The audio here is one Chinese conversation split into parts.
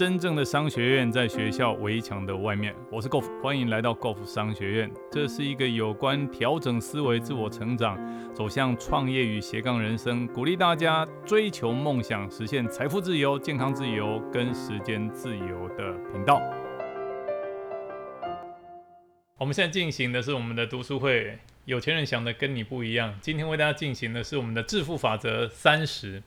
真正的商学院在学校围墙的外面。我是 Golf，欢迎来到 Golf 商学院。这是一个有关调整思维、自我成长、走向创业与斜杠人生，鼓励大家追求梦想、实现财富自由、健康自由跟时间自由的频道。我们现在进行的是我们的读书会。有钱人想的跟你不一样。今天为大家进行的是我们的致富法则三十。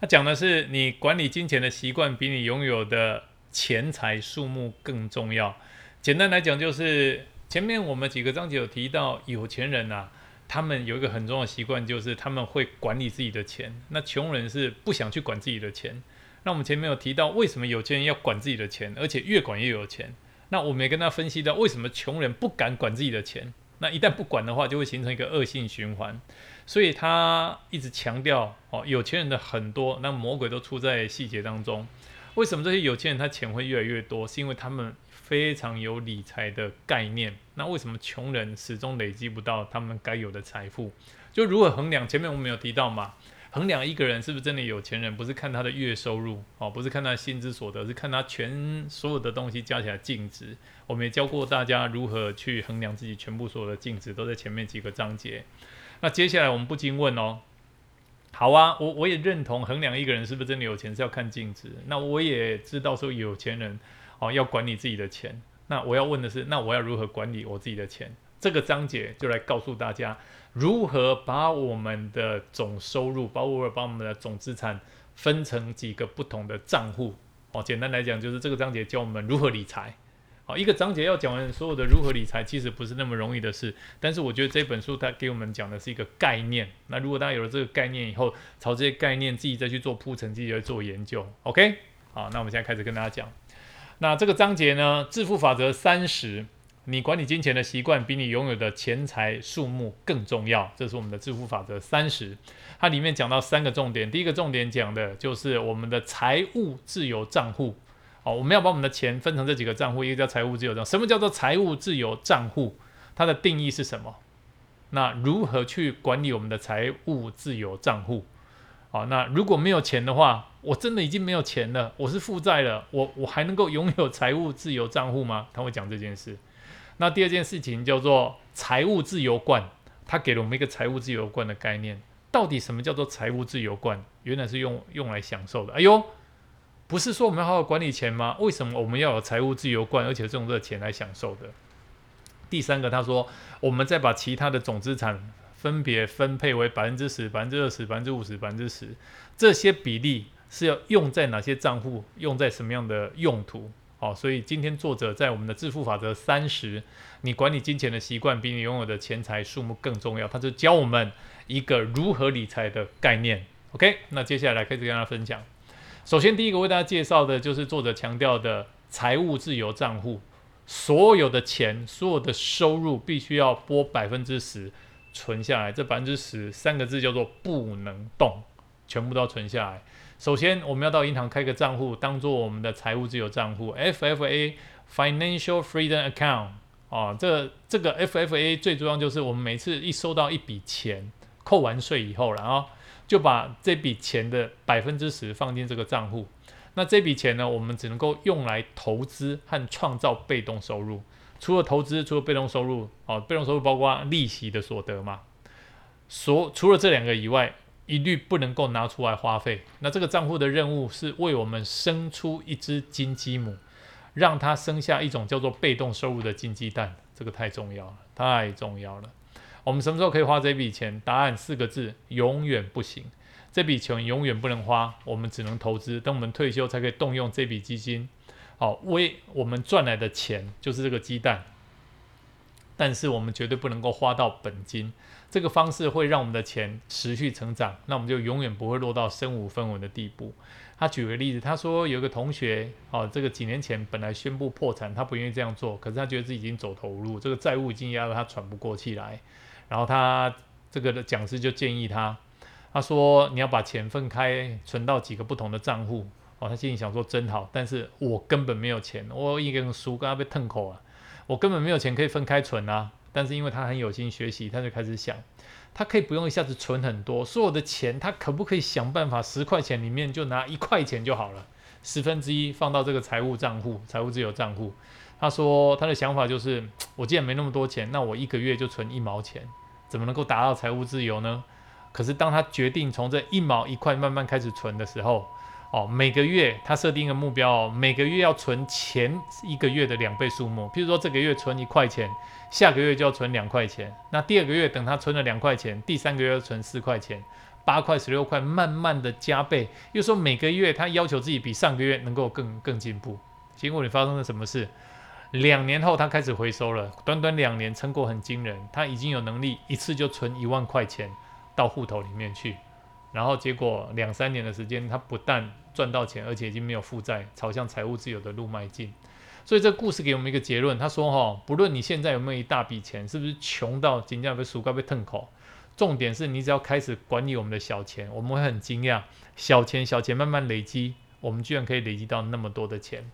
他讲的是你管理金钱的习惯比你拥有的钱财数目更重要。简单来讲，就是前面我们几个章节有提到，有钱人啊，他们有一个很重要的习惯，就是他们会管理自己的钱。那穷人是不想去管自己的钱。那我们前面有提到，为什么有钱人要管自己的钱，而且越管越有钱？那我们也跟他分析到，为什么穷人不敢管自己的钱？那一旦不管的话，就会形成一个恶性循环。所以他一直强调哦，有钱人的很多，那魔鬼都出在细节当中。为什么这些有钱人他钱会越来越多？是因为他们非常有理财的概念。那为什么穷人始终累积不到他们该有的财富？就如何衡量？前面我们有提到嘛？衡量一个人是不是真的有钱人，不是看他的月收入哦，不是看他薪资所得，是看他全所有的东西加起来净值。我们也教过大家如何去衡量自己全部所有的净值，都在前面几个章节。那接下来我们不禁问哦，好啊，我我也认同衡量一个人是不是真的有钱是要看净值。那我也知道说有钱人哦要管理自己的钱。那我要问的是，那我要如何管理我自己的钱？这个章节就来告诉大家如何把我们的总收入，包括把我们的总资产分成几个不同的账户。哦，简单来讲就是这个章节教我们如何理财。好，一个章节要讲完所有的如何理财，其实不是那么容易的事。但是我觉得这本书它给我们讲的是一个概念。那如果大家有了这个概念以后，朝这些概念自己再去做铺陈，自己去做研究。OK，好，那我们现在开始跟大家讲。那这个章节呢，致富法则三十。你管理金钱的习惯比你拥有的钱财数目更重要，这是我们的致富法则三十。它里面讲到三个重点，第一个重点讲的就是我们的财务自由账户。哦，我们要把我们的钱分成这几个账户，一个叫财务自由账。什么叫做财务自由账户？它的定义是什么？那如何去管理我们的财务自由账户？好，那如果没有钱的话，我真的已经没有钱了，我是负债了，我我还能够拥有财务自由账户吗？他会讲这件事。那第二件事情叫做财务自由罐，他给了我们一个财务自由罐的概念。到底什么叫做财务自由罐？原来是用用来享受的。哎呦，不是说我们要好好管理钱吗？为什么我们要有财务自由罐，而且用这个钱来享受的？第三个，他说我们再把其他的总资产分别分配为百分之十、百分之二十、百分之五十、百分之十，这些比例是要用在哪些账户？用在什么样的用途？好，所以今天作者在我们的致富法则三十，你管理金钱的习惯比你拥有的钱财数目更重要。他就教我们一个如何理财的概念。OK，那接下来开始跟大家分享。首先，第一个为大家介绍的就是作者强调的财务自由账户，所有的钱，所有的收入必须要拨百分之十存下来。这百分之十三个字叫做不能动，全部都要存下来。首先，我们要到银行开个账户，当做我们的财务自由账户 （FFA Financial Freedom Account）。啊，这这个 FFA 最重要就是我们每次一收到一笔钱，扣完税以后，然后就把这笔钱的百分之十放进这个账户。那这笔钱呢，我们只能够用来投资和创造被动收入。除了投资，除了被动收入，哦，被动收入包括利息的所得嘛。所除了这两个以外。一律不能够拿出来花费。那这个账户的任务是为我们生出一只金鸡母，让它生下一种叫做被动收入的金鸡蛋。这个太重要了，太重要了。我们什么时候可以花这笔钱？答案四个字：永远不行。这笔钱永远不能花，我们只能投资。等我们退休才可以动用这笔基金。好，为我们赚来的钱就是这个鸡蛋。但是我们绝对不能够花到本金，这个方式会让我们的钱持续成长，那我们就永远不会落到身无分文的地步。他举个例子，他说有个同学，哦，这个几年前本来宣布破产，他不愿意这样做，可是他觉得自己已经走投无路，这个债务已经压得他喘不过气来。然后他这个的讲师就建议他，他说你要把钱分开存到几个不同的账户。哦，他心里想说真好，但是我根本没有钱，我一根书刚刚被吞口啊。我根本没有钱可以分开存啊，但是因为他很有心学习，他就开始想，他可以不用一下子存很多，所有的钱他可不可以想办法十块钱里面就拿一块钱就好了？十分之一放到这个财务账户、财务自由账户。他说他的想法就是，我既然没那么多钱，那我一个月就存一毛钱，怎么能够达到财务自由呢？可是当他决定从这一毛一块慢慢开始存的时候，哦，每个月他设定一个目标哦，每个月要存前一个月的两倍数目。譬如说这个月存一块钱，下个月就要存两块钱。那第二个月等他存了两块钱，第三个月要存四块钱，八块、十六块，慢慢的加倍。又说每个月他要求自己比上个月能够更更进步。结果你发生了什么事？两年后他开始回收了，短短两年成果很惊人，他已经有能力一次就存一万块钱到户头里面去。然后结果两三年的时间，他不但赚到钱，而且已经没有负债，朝向财务自由的路迈进。所以这故事给我们一个结论，他说：哈，不论你现在有没有一大笔钱，是不是穷到紧张被薯干被吞口，重点是你只要开始管理我们的小钱，我们会很惊讶，小钱小钱慢慢累积，我们居然可以累积到那么多的钱。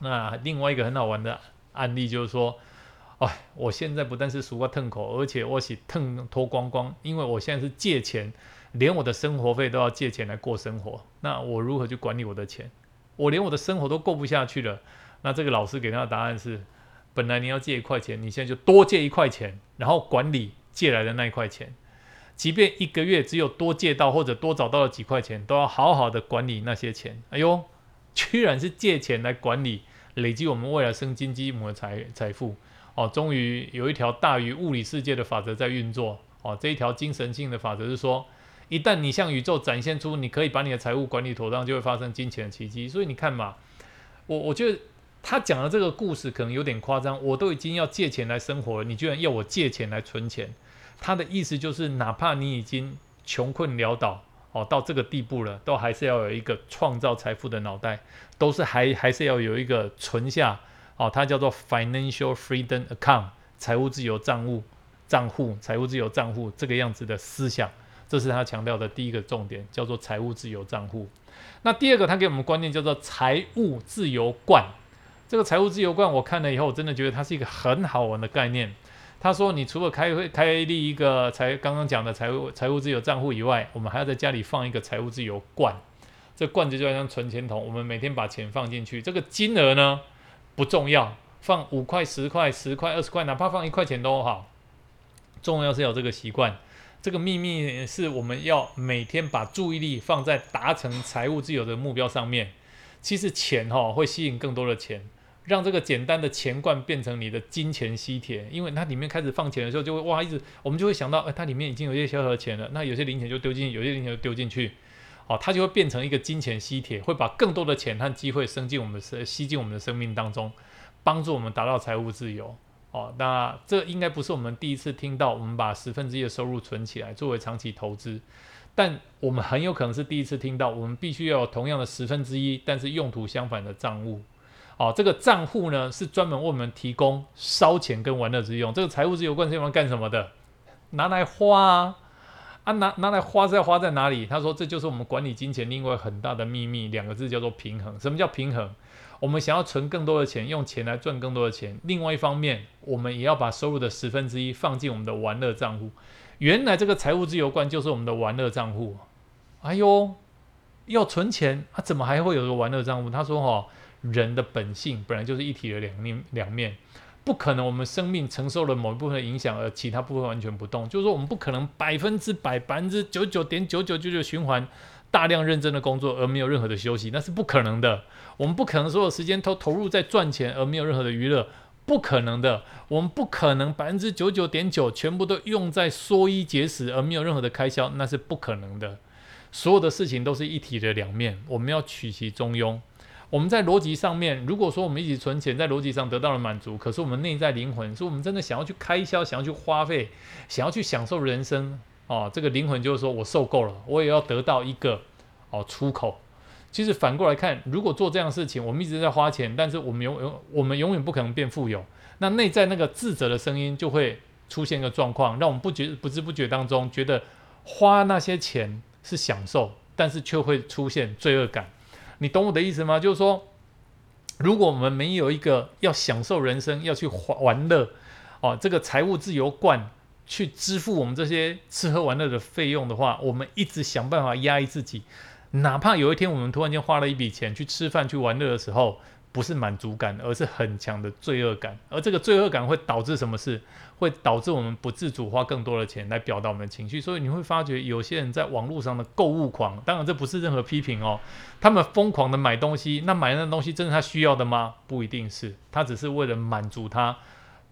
那另外一个很好玩的案例就是说，哎，我现在不但是薯瓜吞口，而且我是吞脱光光，因为我现在是借钱。连我的生活费都要借钱来过生活，那我如何去管理我的钱？我连我的生活都过不下去了。那这个老师给他的答案是：本来你要借一块钱，你现在就多借一块钱，然后管理借来的那一块钱。即便一个月只有多借到或者多找到了几块钱，都要好好的管理那些钱。哎呦，居然是借钱来管理，累积我们未来生金积母的财财富哦。终于有一条大于物理世界的法则在运作哦。这一条精神性的法则是说。一旦你向宇宙展现出你可以把你的财务管理妥当，就会发生金钱的奇迹。所以你看嘛，我我觉得他讲的这个故事可能有点夸张。我都已经要借钱来生活了，你居然要我借钱来存钱？他的意思就是，哪怕你已经穷困潦倒哦，到这个地步了，都还是要有一个创造财富的脑袋，都是还 还是要有一个存下哦，它叫做 financial freedom account 财务自由账务账户财务自由账户这个样子的思想。这是他强调的第一个重点，叫做财务自由账户。那第二个，他给我们观念叫做财务自由罐。这个财务自由罐，我看了以后，我真的觉得它是一个很好玩的概念。他说，你除了开会开立一个财刚刚讲的财务财务自由账户以外，我们还要在家里放一个财务自由罐。这罐子就像存钱筒，我们每天把钱放进去。这个金额呢不重要，放五块、十块、十块、二十块，哪怕放一块钱都好，重要是有这个习惯。这个秘密是我们要每天把注意力放在达成财务自由的目标上面。其实钱哈会吸引更多的钱，让这个简单的钱罐变成你的金钱吸铁。因为它里面开始放钱的时候，就会哇一直我们就会想到，哎，它里面已经有一些小小的钱了。那有些零钱就丢进，有些零钱就丢进去，哦，它就会变成一个金钱吸铁，会把更多的钱和机会升进我们的生吸进我们的生命当中，帮助我们达到财务自由。哦，那这应该不是我们第一次听到，我们把十分之一的收入存起来作为长期投资，但我们很有可能是第一次听到，我们必须要有同样的十分之一，但是用途相反的账户。哦，这个账户呢是专门为我们提供烧钱跟玩乐之用。这个财务自由罐是用来干什么的？拿来花啊！啊，拿拿来花是要花在哪里？他说这就是我们管理金钱另外很大的秘密，两个字叫做平衡。什么叫平衡？我们想要存更多的钱，用钱来赚更多的钱。另外一方面，我们也要把收入的十分之一放进我们的玩乐账户。原来这个财务自由观就是我们的玩乐账户。哎呦，要存钱，啊，怎么还会有个玩乐账户？他说：“哈，人的本性本来就是一体的两面，两面不可能。我们生命承受了某一部分的影响，而其他部分完全不动。就是说，我们不可能百分之百、百分之九九点九九九九循环。”大量认真的工作而没有任何的休息，那是不可能的。我们不可能所有时间都投入在赚钱而没有任何的娱乐，不可能的。我们不可能百分之九九点九全部都用在缩衣节食而没有任何的开销，那是不可能的。所有的事情都是一体的两面，我们要取其中庸。我们在逻辑上面，如果说我们一起存钱，在逻辑上得到了满足，可是我们内在灵魂，是我们真的想要去开销，想要去花费，想要去享受人生。哦，这个灵魂就是说我受够了，我也要得到一个哦出口。其实反过来看，如果做这样的事情，我们一直在花钱，但是我们永永我们永远不可能变富有。那内在那个自责的声音就会出现一个状况，让我们不觉不知不觉当中觉得花那些钱是享受，但是却会出现罪恶感。你懂我的意思吗？就是说，如果我们没有一个要享受人生、要去玩玩乐哦，这个财务自由观。去支付我们这些吃喝玩乐的费用的话，我们一直想办法压抑自己，哪怕有一天我们突然间花了一笔钱去吃饭、去玩乐的时候，不是满足感，而是很强的罪恶感。而这个罪恶感会导致什么事？会导致我们不自主花更多的钱来表达我们的情绪。所以你会发觉，有些人在网络上的购物狂，当然这不是任何批评哦。他们疯狂的买东西，那买那东西真的他需要的吗？不一定是，他只是为了满足他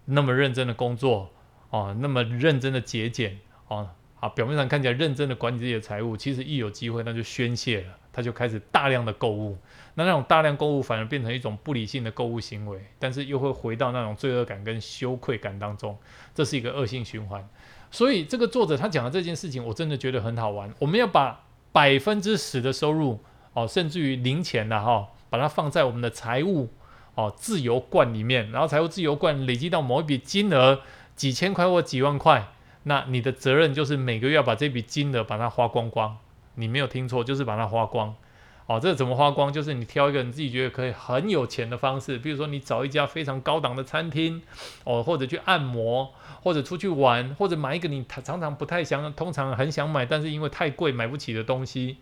那么认真的工作哦，那么认真的节俭哦。啊，表面上看起来认真的管理自己的财务，其实一有机会那就宣泄了，他就开始大量的购物。那那种大量购物反而变成一种不理性的购物行为，但是又会回到那种罪恶感跟羞愧感当中，这是一个恶性循环。所以这个作者他讲的这件事情，我真的觉得很好玩。我们要把百分之十的收入哦，甚至于零钱的哈，把它放在我们的财务哦自由罐里面，然后财务自由罐累积到某一笔金额，几千块或几万块。那你的责任就是每个月要把这笔金额把它花光光，你没有听错，就是把它花光。哦，这怎么花光？就是你挑一个你自己觉得可以很有钱的方式，比如说你找一家非常高档的餐厅，哦，或者去按摩，或者出去玩，或者买一个你常常不太想，通常很想买，但是因为太贵买不起的东西。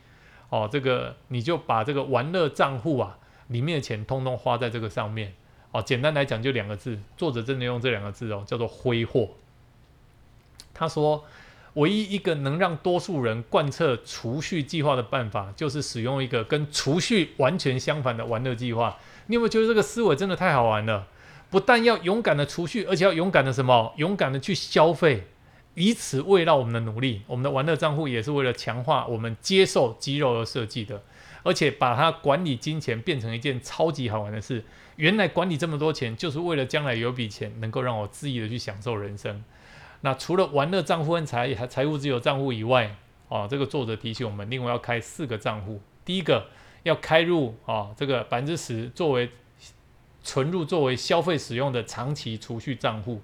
哦，这个你就把这个玩乐账户啊里面的钱通通花在这个上面。哦，简单来讲就两个字，作者真的用这两个字哦，叫做挥霍。他说，唯一一个能让多数人贯彻储蓄计划的办法，就是使用一个跟储蓄完全相反的玩乐计划。你有没有觉得这个思维真的太好玩了？不但要勇敢的储蓄，而且要勇敢的什么？勇敢的去消费，以此慰劳我们的努力。我们的玩乐账户也是为了强化我们接受肌肉而设计的，而且把它管理金钱变成一件超级好玩的事。原来管理这么多钱，就是为了将来有笔钱能够让我恣意的去享受人生。那除了玩乐账户和财财务自由账户以外，哦，这个作者提醒我们，另外要开四个账户。第一个要开入哦，这个百分之十作为存入作为消费使用的长期储蓄账户，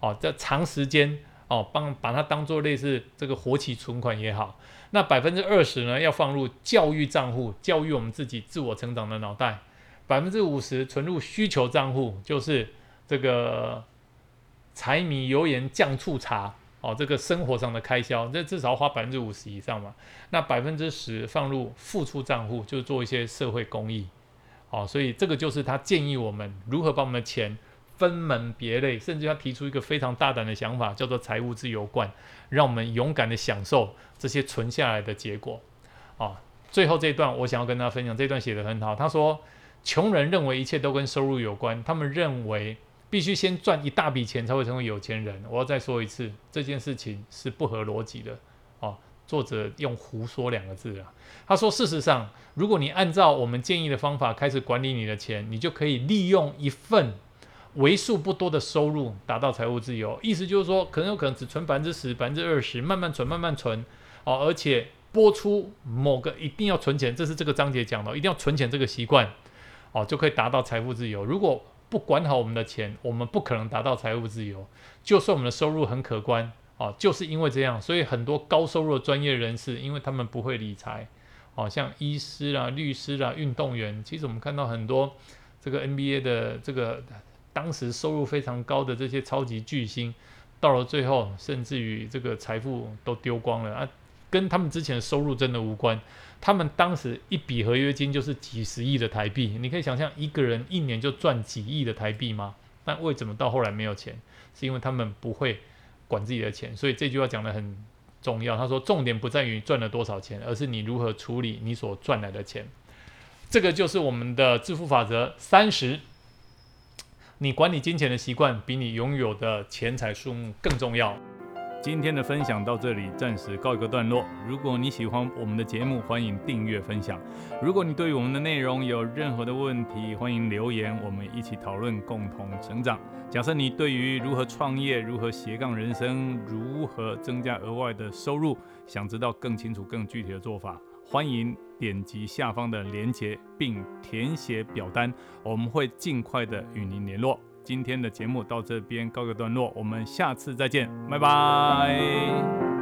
哦，在长时间哦，帮把它当做类似这个活期存款也好。那百分之二十呢，要放入教育账户，教育我们自己自我成长的脑袋。百分之五十存入需求账户，就是这个。柴米油盐酱醋茶，哦，这个生活上的开销，这至少花百分之五十以上嘛。那百分之十放入付出账户，就做一些社会公益，哦，所以这个就是他建议我们如何把我们的钱分门别类，甚至要提出一个非常大胆的想法，叫做财务自由罐，让我们勇敢的享受这些存下来的结果。啊，最后这一段我想要跟大家分享，这段写得很好。他说，穷人认为一切都跟收入有关，他们认为。必须先赚一大笔钱才会成为有钱人。我要再说一次，这件事情是不合逻辑的。哦，作者用“胡说”两个字啊。他说，事实上，如果你按照我们建议的方法开始管理你的钱，你就可以利用一份为数不多的收入达到财务自由。意思就是说，可能有可能只存百分之十、百分之二十，慢慢存，慢慢存。哦，而且拨出某个一定要存钱，这是这个章节讲的，一定要存钱这个习惯，哦，就可以达到财富自由。如果不管好我们的钱，我们不可能达到财务自由。就算我们的收入很可观，哦，就是因为这样，所以很多高收入的专业人士，因为他们不会理财，哦，像医师啦、律师啦、运动员，其实我们看到很多这个 NBA 的这个当时收入非常高的这些超级巨星，到了最后，甚至于这个财富都丢光了啊，跟他们之前的收入真的无关。他们当时一笔合约金就是几十亿的台币，你可以想象一个人一年就赚几亿的台币吗？但为什么到后来没有钱？是因为他们不会管自己的钱。所以这句话讲得很重要。他说，重点不在于赚了多少钱，而是你如何处理你所赚来的钱。这个就是我们的致富法则三十。你管理金钱的习惯，比你拥有的钱财数目更重要。今天的分享到这里，暂时告一个段落。如果你喜欢我们的节目，欢迎订阅分享。如果你对于我们的内容有任何的问题，欢迎留言，我们一起讨论，共同成长。假设你对于如何创业、如何斜杠人生、如何增加额外的收入，想知道更清楚、更具体的做法，欢迎点击下方的链接并填写表单，我们会尽快的与您联络。今天的节目到这边告个段落，我们下次再见，拜拜。